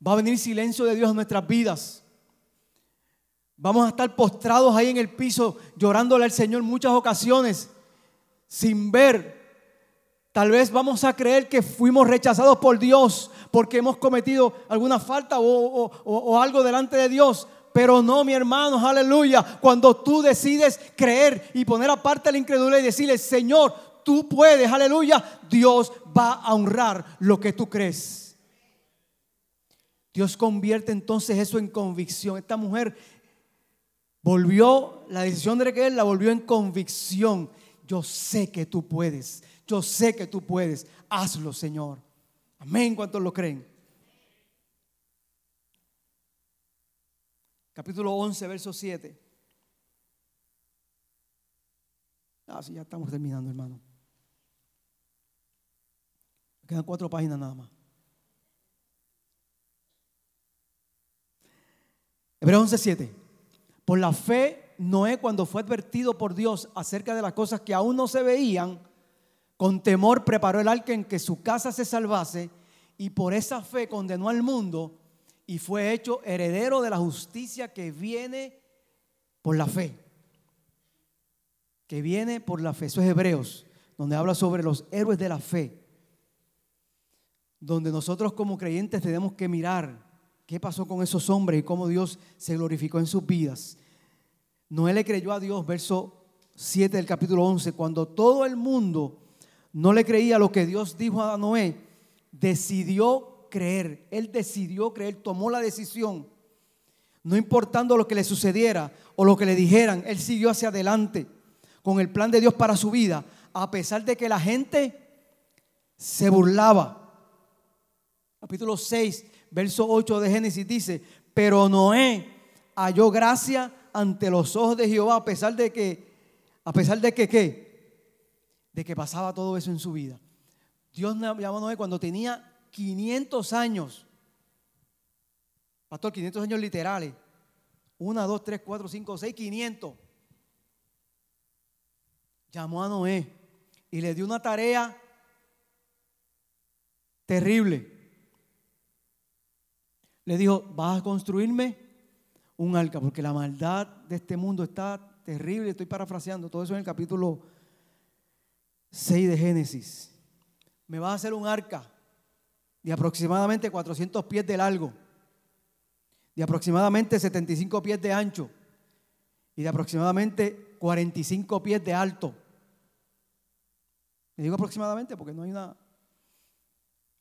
Va a venir silencio de Dios en nuestras vidas. Vamos a estar postrados ahí en el piso llorándole al Señor muchas ocasiones sin ver. Tal vez vamos a creer que fuimos rechazados por Dios porque hemos cometido alguna falta o, algo delante de Dios. Pero no, mi hermano, aleluya. Cuando tú decides creer y poner aparte la incredulidad y decirle, Señor, tú puedes, aleluya, Dios va a honrar lo que tú crees. Dios convierte entonces eso en convicción. Esta mujer volvió, la decisión de que él la volvió en convicción. Yo sé que tú puedes, yo sé que tú puedes, hazlo Señor. Amén, ¿cuántos lo creen? Capítulo 11, verso 7. Ah, sí, ya estamos terminando, hermano. Quedan cuatro páginas nada más. Hebreos 11, 7. Por la fe, Noé cuando fue advertido por Dios acerca de las cosas que aún no se veían, con temor preparó el arca en que su casa se salvase y por esa fe condenó al mundo y fue hecho heredero de la justicia que viene por la fe. Que viene por la fe. Eso es Hebreos, donde habla sobre los héroes de la fe. Donde nosotros como creyentes tenemos que mirar ¿Qué pasó con esos hombres y cómo Dios se glorificó en sus vidas? Noé le creyó a Dios, verso 7 del capítulo 11, cuando todo el mundo no le creía lo que Dios dijo a Noé, decidió creer. Él decidió creer, tomó la decisión. No importando lo que le sucediera o lo que le dijeran, él siguió hacia adelante con el plan de Dios para su vida, a pesar de que la gente se burlaba. Capítulo 6, verso 8 de Génesis dice, pero Noé halló gracia ante los ojos de Jehová a pesar de que, a pesar de que, ¿qué? De que pasaba todo eso en su vida. Dios llamó a Noé cuando tenía 500 años. Pastor, 500 años literales. 1, 2, 3, 4, 5, 6, 500. Llamó a Noé y le dio una tarea terrible. Le dijo, vas a construirme un arca, porque la maldad de este mundo está terrible. Estoy parafraseando todo eso en el capítulo 6 de Génesis. Me vas a hacer un arca de aproximadamente 400 pies de largo, de aproximadamente 75 pies de ancho y de aproximadamente 45 pies de alto. Le digo aproximadamente porque no hay una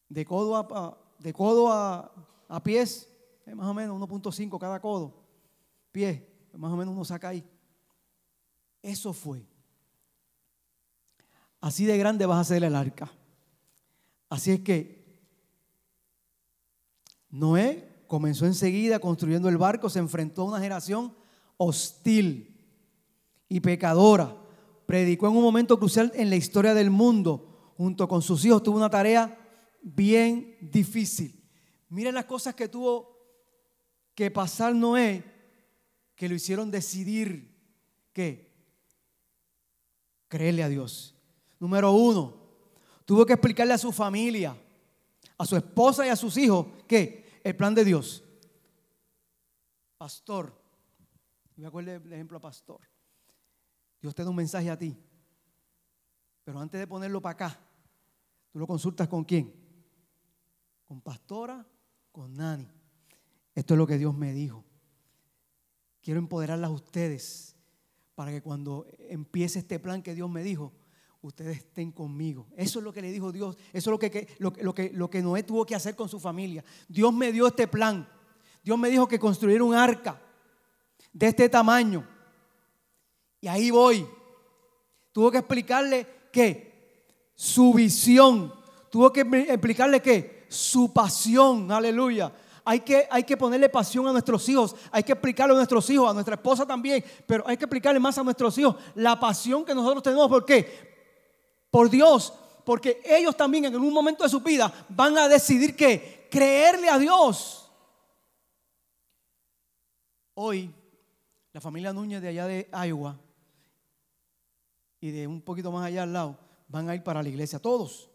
de codo a, de codo a, a pies, más o menos 1.5 cada codo, pie, más o menos uno saca ahí. Eso fue. Así de grande vas a ser el arca. Así es que Noé comenzó enseguida construyendo el barco, se enfrentó a una generación hostil y pecadora. Predicó en un momento crucial en la historia del mundo. Junto con sus hijos tuvo una tarea bien difícil. Miren las cosas que tuvo que pasar Noé, que lo hicieron decidir que creerle a Dios. Número uno, tuvo que explicarle a su familia, a su esposa y a sus hijos que el plan de Dios. Pastor, me acuerdo el ejemplo a pastor. Dios te da un mensaje a ti, pero antes de ponerlo para acá, tú lo consultas con quién? con pastora, con nani. Esto es lo que Dios me dijo. Quiero empoderarlas a ustedes para que cuando empiece este plan que Dios me dijo, ustedes estén conmigo. Eso es lo que le dijo Dios. Eso es lo que, lo, que, lo que Noé tuvo que hacer con su familia. Dios me dio este plan. Dios me dijo que construyera un arca de este tamaño. Y ahí voy. Tuvo que explicarle que su visión. Tuvo que explicarle que su pasión, aleluya. Hay que, hay que ponerle pasión a nuestros hijos, hay que explicarle a nuestros hijos, a nuestra esposa también, pero hay que explicarle más a nuestros hijos la pasión que nosotros tenemos. ¿Por qué? Por Dios, porque ellos también en un momento de su vida van a decidir que creerle a Dios. Hoy, la familia Núñez de allá de Iowa y de un poquito más allá al lado, van a ir para la iglesia, todos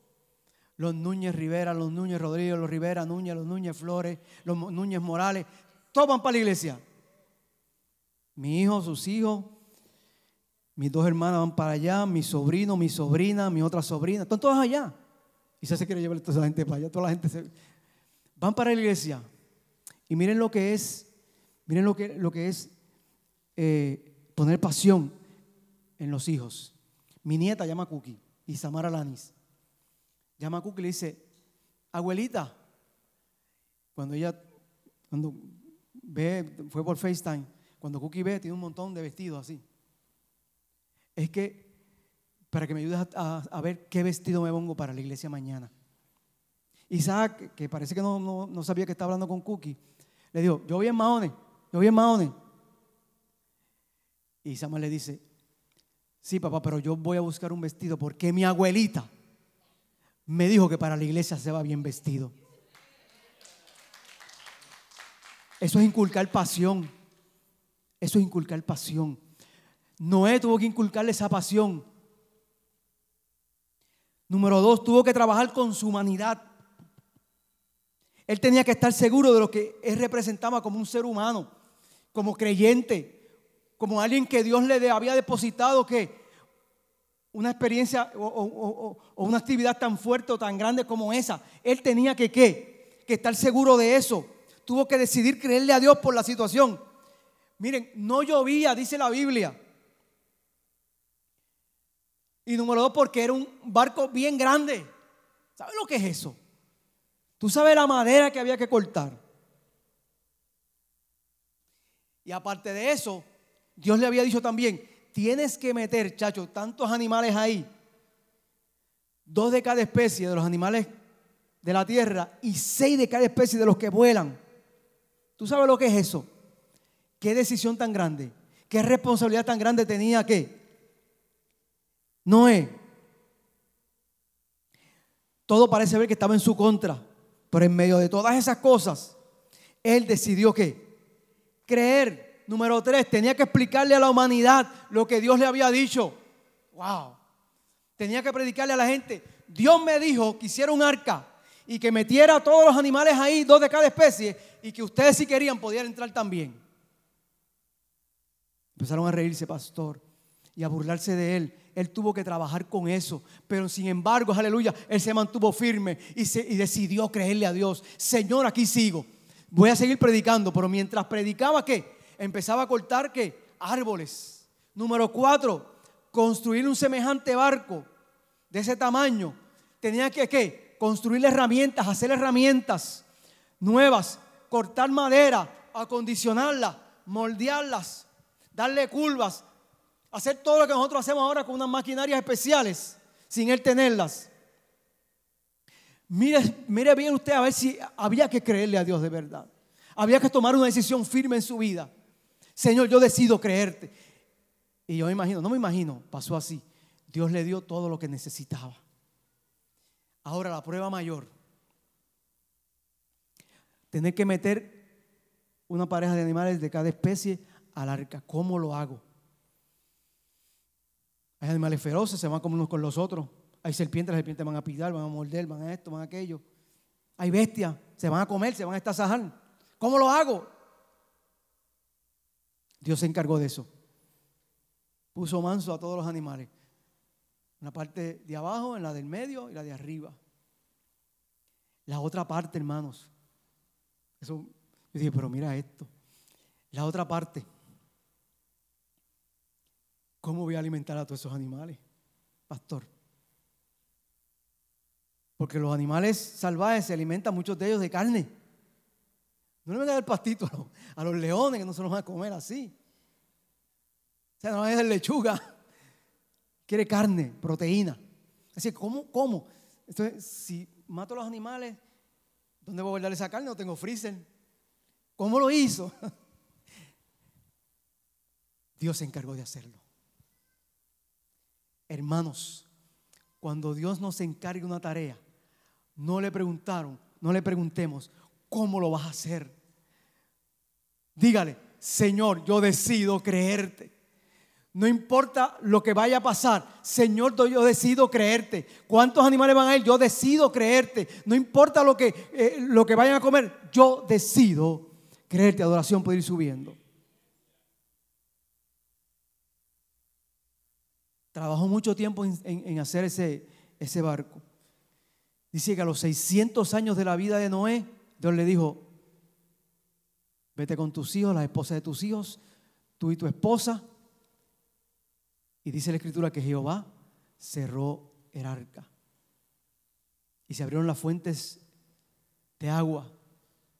los Núñez Rivera, los Núñez Rodríguez, los Rivera Núñez, los Núñez Flores, los Núñez Morales, todos van para la iglesia. Mi hijo, sus hijos, mis dos hermanas van para allá, mi sobrino, mi sobrina, mi otra sobrina, están todas allá. Y se quiere llevar a toda la gente para allá, toda la gente se... van para la iglesia. Y miren lo que es, miren lo que, lo que es eh, poner pasión en los hijos. Mi nieta llama Cookie y Samara Lanis llama a Cookie y le dice, abuelita, cuando ella, cuando ve, fue por FaceTime, cuando Cookie ve, tiene un montón de vestidos así. Es que, para que me ayudes a, ver qué vestido me pongo para la iglesia mañana. Isaac, que parece que no, sabía que estaba hablando con Cookie, le dijo, yo voy en Mahone, yo voy en Mahone. Y Samuel le dice, sí papá, pero yo voy a buscar un vestido porque mi abuelita me dijo que para la iglesia se va bien vestido. Eso es inculcar pasión. Eso es inculcar pasión. Noé tuvo que inculcarle esa pasión. Número dos, tuvo que trabajar con su humanidad. Él tenía que estar seguro de lo que él representaba como un ser humano, como creyente, como alguien que Dios le había depositado que una experiencia o, una actividad tan fuerte o tan grande como esa. Él tenía que, ¿qué? que estar seguro de eso. Tuvo que decidir creerle a Dios por la situación. Miren, no llovía, dice la Biblia. Y número dos, porque era un barco bien grande. ¿Sabes lo que es eso? Tú sabes la madera que había que cortar. Y aparte de eso, Dios le había dicho también, tienes que meter, chacho, tantos animales ahí. Dos de cada especie de los animales de la tierra y seis de cada especie de los que vuelan. ¿Tú sabes lo que es eso? ¿Qué decisión tan grande? ¿Qué responsabilidad tan grande tenía que Noé? Todo parece ver que estaba en su contra, pero en medio de todas esas cosas, él decidió que creer. Número tres, tenía que explicarle a la humanidad lo que Dios le había dicho. Wow. Tenía que predicarle a la gente. Dios me dijo que hiciera un arca y que metiera a todos los animales ahí, dos de cada especie, y que ustedes si querían podían entrar también. Empezaron a reírse, pastor, y a burlarse de él. Él tuvo que trabajar con eso, pero sin embargo, aleluya, él se mantuvo firme y, se, y decidió creerle a Dios. Señor, aquí sigo. Voy a seguir predicando, pero mientras predicaba, ¿qué? Empezaba a cortar, ¿qué? Árboles. Número cuatro, construir un semejante barco de ese tamaño. Tenía que, ¿qué? construir herramientas, hacer herramientas nuevas, cortar madera, acondicionarla, moldearlas, darle curvas, hacer todo lo que nosotros hacemos ahora con unas maquinarias especiales, sin él tenerlas. Mire, mire bien usted a ver si había que creerle a Dios de verdad. Había que tomar una decisión firme en su vida. Señor, yo decido creerte. Y yo me imagino, no me imagino, pasó así. Dios le dio todo lo que necesitaba. Ahora la prueba mayor. Tener que meter una pareja de animales de cada especie al arca. ¿Cómo lo hago? Hay animales feroces, se van como unos con los otros. Hay serpientes, las serpientes van a pillar, van a morder, van a esto, van a aquello. Hay bestias, se van a comer, se van a estasajar. ¿Cómo lo hago? Dios se encargó de eso. Puso manso a todos los animales. En la parte de abajo, en la del medio y la de arriba. La otra parte, hermanos. Eso, yo dije, pero mira esto. La otra parte. ¿Cómo voy a alimentar a todos esos animales, pastor? Porque los animales salvajes se alimentan muchos de ellos de carne. No le van a dar pastito a los, a los leones que no se los van a comer así. O sea, no es lechuga quiere carne, proteína. Así, ¿cómo? ¿Cómo? Entonces, si mato a los animales, ¿dónde voy a guardar esa carne? No tengo freezer. ¿Cómo lo hizo? Dios se encargó de hacerlo. Hermanos, cuando Dios nos encargue una tarea, no le preguntaron, no le preguntemos, ¿cómo lo vas a hacer? Dígale, Señor, yo decido creerte. No importa lo que vaya a pasar. Señor, yo decido creerte. ¿Cuántos animales van a ir? Yo decido creerte. No importa lo que, eh, lo que vayan a comer. Yo decido creerte. Adoración puede ir subiendo. Trabajó mucho tiempo en, hacer ese, ese barco. Dice que a los 600 años de la vida de Noé, Dios le dijo, vete con tus hijos, la esposa de tus hijos, tú y tu esposa, y dice la escritura que Jehová cerró el arca. Y se abrieron las fuentes de agua.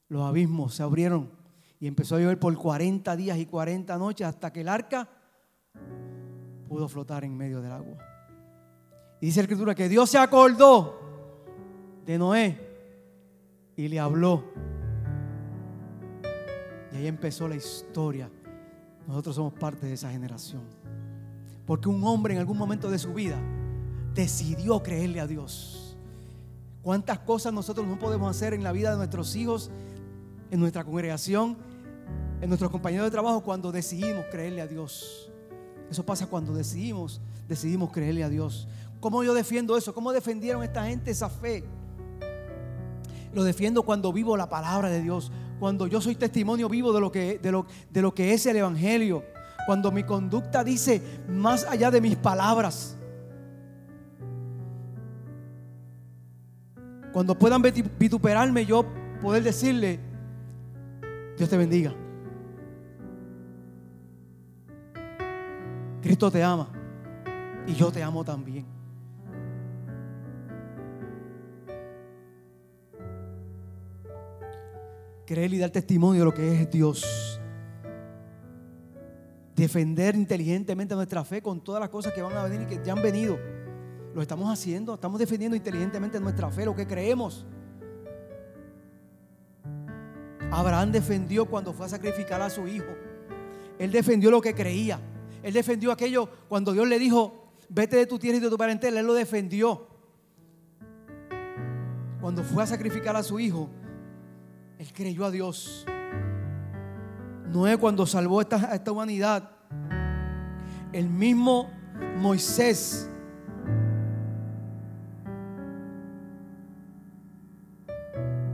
Los abismos se abrieron. Y empezó a llover por 40 días y 40 noches hasta que el arca pudo flotar en medio del agua. Y dice la escritura que Dios se acordó de Noé y le habló. Y ahí empezó la historia. Nosotros somos parte de esa generación. Porque un hombre en algún momento de su vida decidió creerle a Dios. ¿Cuántas cosas nosotros no podemos hacer en la vida de nuestros hijos, en nuestra congregación, en nuestros compañeros de trabajo cuando decidimos creerle a Dios? Eso pasa cuando decidimos, decidimos creerle a Dios. ¿Cómo yo defiendo eso? ¿Cómo defendieron esta gente esa fe? Lo defiendo cuando vivo la palabra de Dios, cuando yo soy testimonio vivo de lo que, es el Evangelio cuando mi conducta dice más allá de mis palabras. Cuando puedan vituperarme, yo poder decirle, Dios te bendiga. Cristo te ama y yo te amo también. Creer y dar testimonio de lo que es Dios. Defender inteligentemente nuestra fe con todas las cosas que van a venir y que ya han venido. Lo estamos haciendo, estamos defendiendo inteligentemente nuestra fe, lo que creemos. Abraham defendió cuando fue a sacrificar a su hijo. Él defendió lo que creía. Él defendió aquello cuando Dios le dijo, vete de tu tierra y de tu parentela. Él lo defendió. Cuando fue a sacrificar a su hijo, él creyó a Dios. Noé cuando salvó a esta, esta humanidad, el mismo Moisés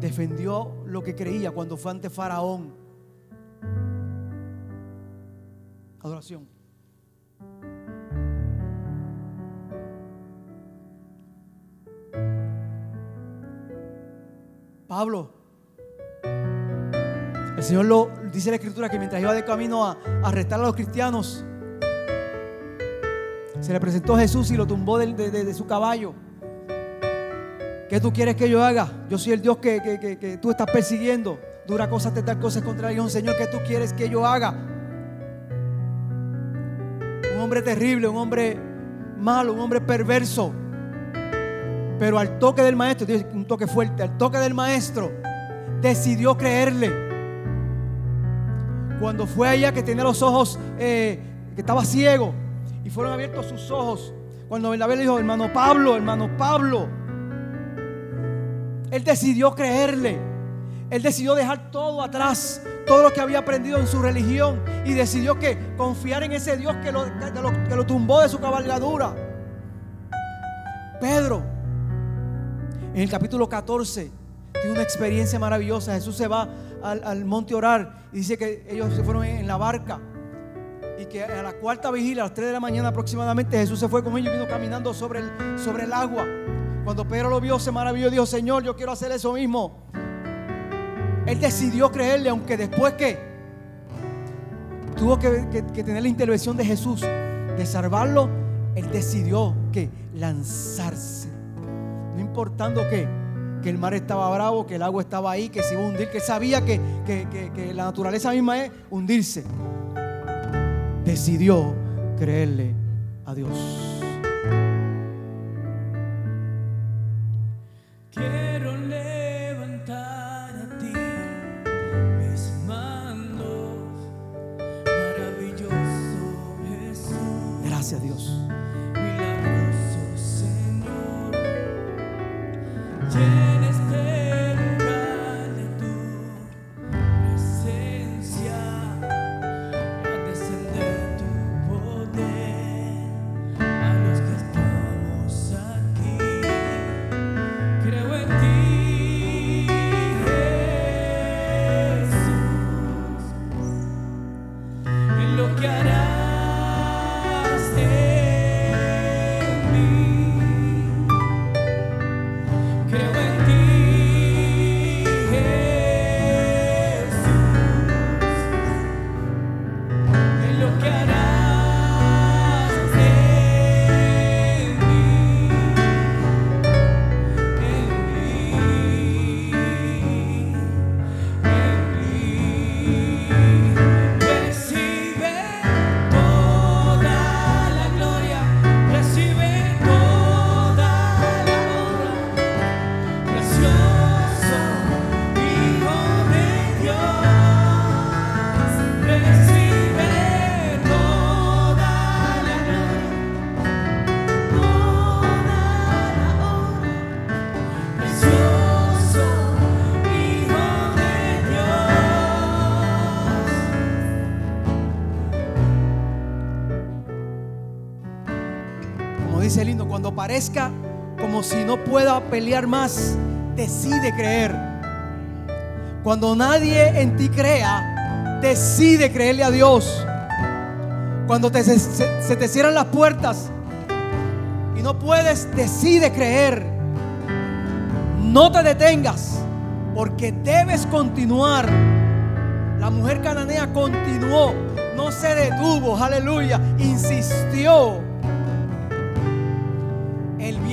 defendió lo que creía cuando fue ante Faraón. Adoración. Pablo, el Señor lo dice la escritura que mientras iba de camino a arrestar a los cristianos, se le presentó Jesús y lo tumbó de, su caballo. ¿Qué tú quieres que yo haga? Yo soy el Dios que, tú estás persiguiendo. Dura cosas te tal cosas contra Dios, Señor, ¿qué tú quieres que yo haga? Un hombre terrible, un hombre malo, un hombre perverso. Pero al toque del maestro, un toque fuerte, al toque del maestro, decidió creerle. Cuando fue allá que tenía los ojos, eh, que estaba ciego, y fueron abiertos sus ojos. Cuando Bernabé le dijo, hermano Pablo, hermano Pablo, él decidió creerle. Él decidió dejar todo atrás, todo lo que había aprendido en su religión y decidió que confiar en ese Dios que lo, que lo, tumbó de su cabalgadura. Pedro, en el capítulo 14, tiene una experiencia maravillosa. Jesús se va al, monte orar y dice que ellos se fueron en, la barca y que a la cuarta vigilia, a las 3 de la mañana aproximadamente, Jesús se fue con ellos y vino caminando sobre el, sobre el agua. Cuando Pedro lo vio, se maravilló y dijo, Señor, yo quiero hacer eso mismo. Él decidió creerle, aunque después que tuvo que, tener la intervención de Jesús, de salvarlo, él decidió que lanzarse. No importando que, que el mar estaba bravo, que el agua estaba ahí, que se iba a hundir, que sabía que, que la naturaleza misma es hundirse. Decidió creerle a Dios. Parezca como si no pueda pelear más, decide creer. Cuando nadie en ti crea, decide creerle a Dios. Cuando se, se te cierran las puertas y no puedes, decide creer. No te detengas, porque debes continuar. La mujer cananea continuó, no se detuvo, aleluya, insistió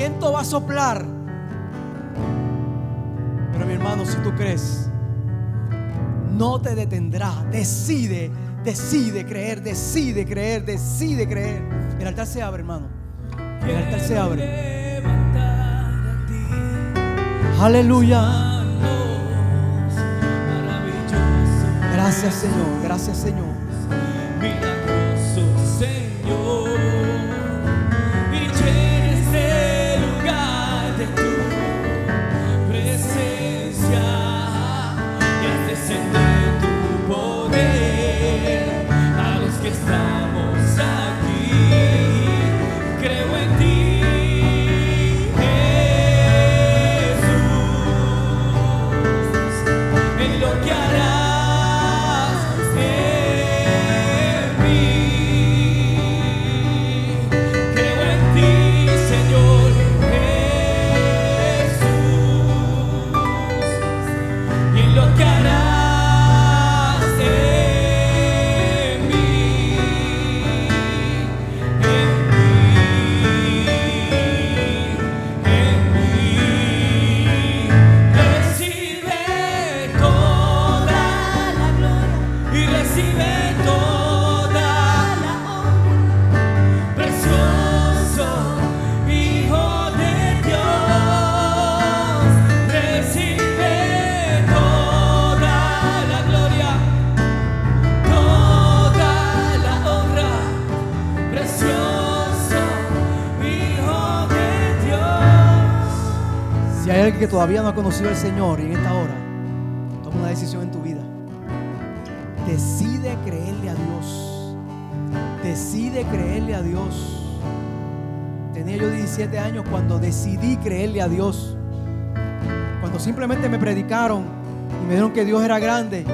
viento va a soplar. Pero mi hermano, si tú crees, no te detendrá. Decide, decide creer, decide creer, decide creer. El altar se abre, hermano. El altar se abre. Aleluya. Gracias Señor, gracias Señor. Que todavía no ha conocido al Señor y en esta hora, toma una decisión en tu vida. Decide creerle a Dios. Decide creerle a Dios. Tenía yo 17 años cuando decidí creerle a Dios. Cuando simplemente me predicaron y me dijeron que Dios era grande.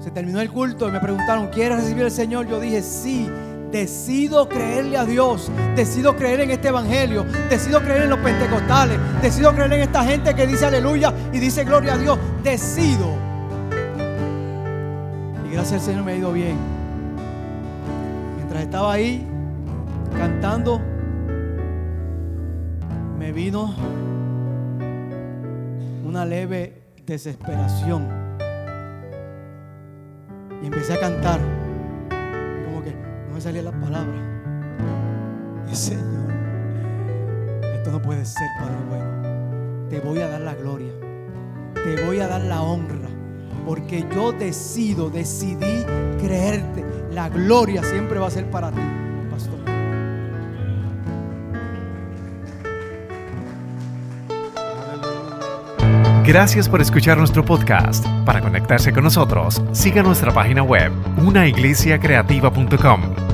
Se terminó el culto y me preguntaron, ¿quieres recibir al Señor? Yo dije, sí. Decido creerle a Dios, decido creer en este evangelio, decido creer en los pentecostales, decido creer en esta gente que dice aleluya y dice gloria a Dios. Decido. Y gracias al Señor me ha ido bien. Mientras estaba ahí cantando, me vino una leve desesperación. Y empecé a cantar. Salían las palabras. Y Señor, esto no puede ser, Padre bueno. Te voy a dar la gloria. Te voy a dar la honra. Porque yo decido, decidí creerte. La gloria siempre va a ser para ti, pastor. Gracias por escuchar nuestro podcast. Para conectarse con nosotros, siga nuestra página web, unaiglesiacreativa.com